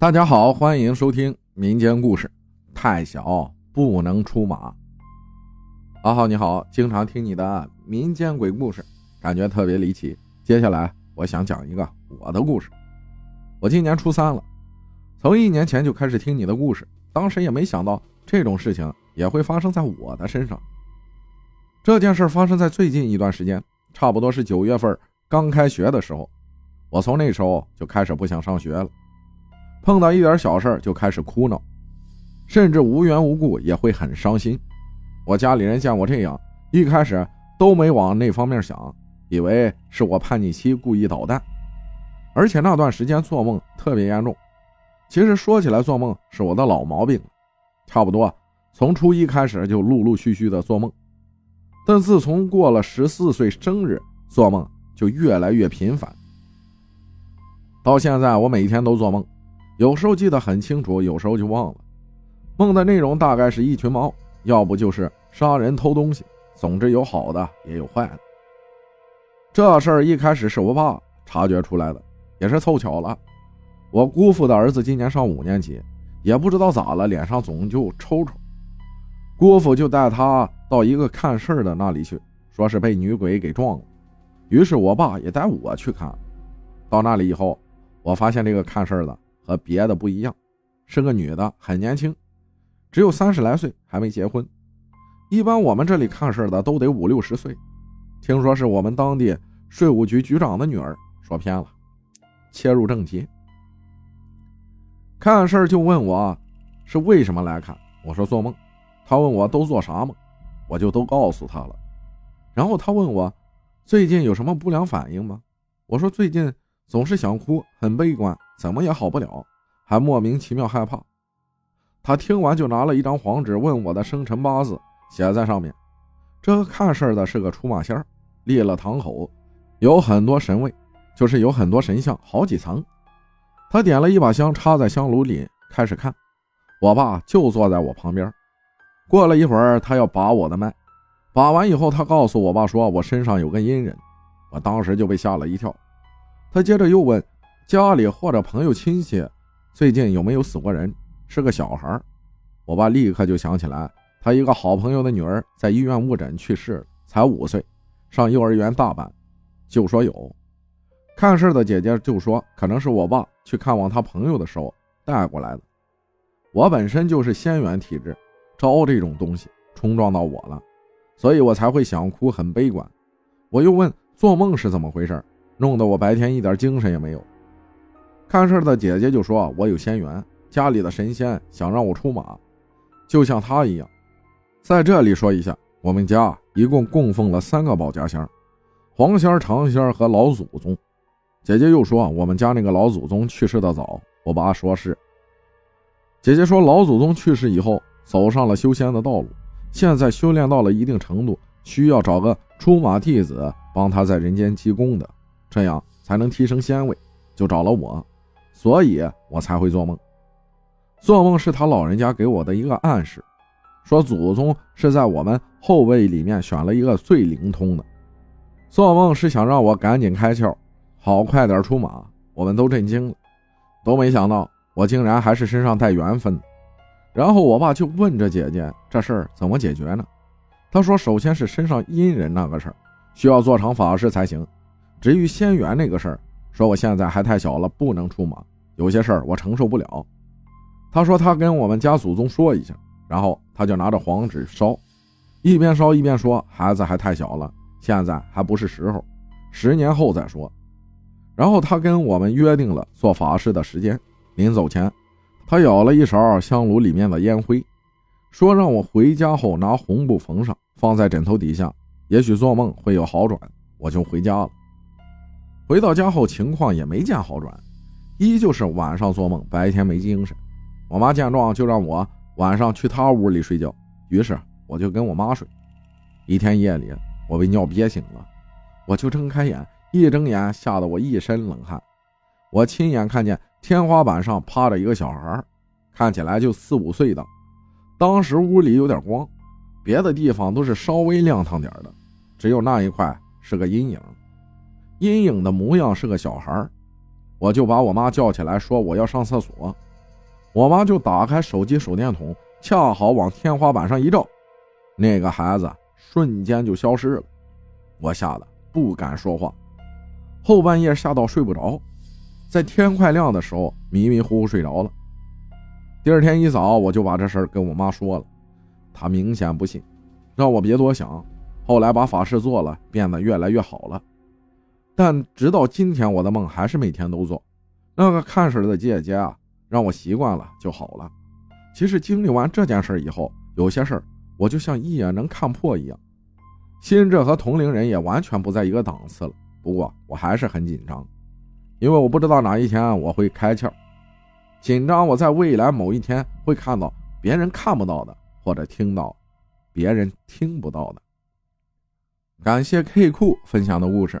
大家好，欢迎收听民间故事。太小不能出马。阿浩你好，经常听你的民间鬼故事，感觉特别离奇。接下来我想讲一个我的故事。我今年初三了，从一年前就开始听你的故事，当时也没想到这种事情也会发生在我的身上。这件事发生在最近一段时间，差不多是九月份刚开学的时候。我从那时候就开始不想上学了。碰到一点小事就开始哭闹，甚至无缘无故也会很伤心。我家里人见我这样，一开始都没往那方面想，以为是我叛逆期故意捣蛋。而且那段时间做梦特别严重。其实说起来，做梦是我的老毛病，差不多从初一开始就陆陆续续的做梦。但自从过了十四岁生日，做梦就越来越频繁。到现在，我每天都做梦。有时候记得很清楚，有时候就忘了。梦的内容大概是一群猫，要不就是杀人偷东西，总之有好的也有坏的。这事儿一开始是我爸察觉出来的，也是凑巧了。我姑父的儿子今年上五年级，也不知道咋了，脸上总就抽抽。姑父就带他到一个看事儿的那里去，说是被女鬼给撞了。于是我爸也带我去看。到那里以后，我发现这个看事儿的。和别的不一样，是个女的，很年轻，只有三十来岁，还没结婚。一般我们这里看事的都得五六十岁。听说是我们当地税务局局长的女儿，说偏了。切入正题，看事就问我是为什么来看，我说做梦。他问我都做啥梦，我就都告诉他了。然后他问我最近有什么不良反应吗？我说最近总是想哭，很悲观。怎么也好不了，还莫名其妙害怕。他听完就拿了一张黄纸，问我的生辰八字，写在上面。这个看事儿的是个出马仙儿立了堂口，有很多神位，就是有很多神像，好几层。他点了一把香，插在香炉里，开始看。我爸就坐在我旁边。过了一会儿，他要把我的脉，把完以后，他告诉我爸说我身上有个阴人。我当时就被吓了一跳。他接着又问。家里或者朋友亲戚最近有没有死过人？是个小孩我爸立刻就想起来，他一个好朋友的女儿在医院误诊去世，才五岁，上幼儿园大班，就说有。看事的姐姐就说，可能是我爸去看望他朋友的时候带过来的。我本身就是仙缘体质，招这种东西冲撞到我了，所以我才会想哭，很悲观。我又问做梦是怎么回事，弄得我白天一点精神也没有。看事的姐姐就说：“我有仙缘，家里的神仙想让我出马，就像他一样。”在这里说一下，我们家一共供奉了三个保家仙黄仙、长仙和老祖宗。姐姐又说：“我们家那个老祖宗去世的早。”我爸说是。姐姐说：“老祖宗去世以后，走上了修仙的道路，现在修炼到了一定程度，需要找个出马弟子帮他在人间积功德，这样才能提升仙位，就找了我。”所以我才会做梦，做梦是他老人家给我的一个暗示，说祖宗是在我们后辈里面选了一个最灵通的。做梦是想让我赶紧开窍，好快点出马。我们都震惊了，都没想到我竟然还是身上带缘分。然后我爸就问这姐姐这事儿怎么解决呢？他说首先是身上阴人那个事儿，需要做成法事才行。至于仙缘那个事儿，说我现在还太小了，不能出马。有些事儿我承受不了，他说他跟我们家祖宗说一下，然后他就拿着黄纸烧，一边烧一边说孩子还太小了，现在还不是时候，十年后再说。然后他跟我们约定了做法事的时间，临走前，他舀了一勺香炉里面的烟灰，说让我回家后拿红布缝上，放在枕头底下，也许做梦会有好转。我就回家了。回到家后，情况也没见好转。依旧是晚上做梦，白天没精神。我妈见状就让我晚上去她屋里睡觉，于是我就跟我妈睡。一天夜里，我被尿憋醒了，我就睁开眼，一睁眼吓得我一身冷汗。我亲眼看见天花板上趴着一个小孩，看起来就四五岁的。当时屋里有点光，别的地方都是稍微亮堂点的，只有那一块是个阴影。阴影的模样是个小孩。我就把我妈叫起来，说我要上厕所。我妈就打开手机手电筒，恰好往天花板上一照，那个孩子瞬间就消失了。我吓得不敢说话，后半夜吓到睡不着，在天快亮的时候迷迷糊糊睡着了。第二天一早，我就把这事儿跟我妈说了，她明显不信，让我别多想。后来把法事做了，变得越来越好了。但直到今天，我的梦还是每天都做。那个看事的姐姐啊，让我习惯了就好了。其实经历完这件事以后，有些事儿我就像一眼能看破一样。心智和同龄人也完全不在一个档次了。不过我还是很紧张，因为我不知道哪一天我会开窍。紧张我在未来某一天会看到别人看不到的，或者听到别人听不到的。感谢 K 库分享的故事，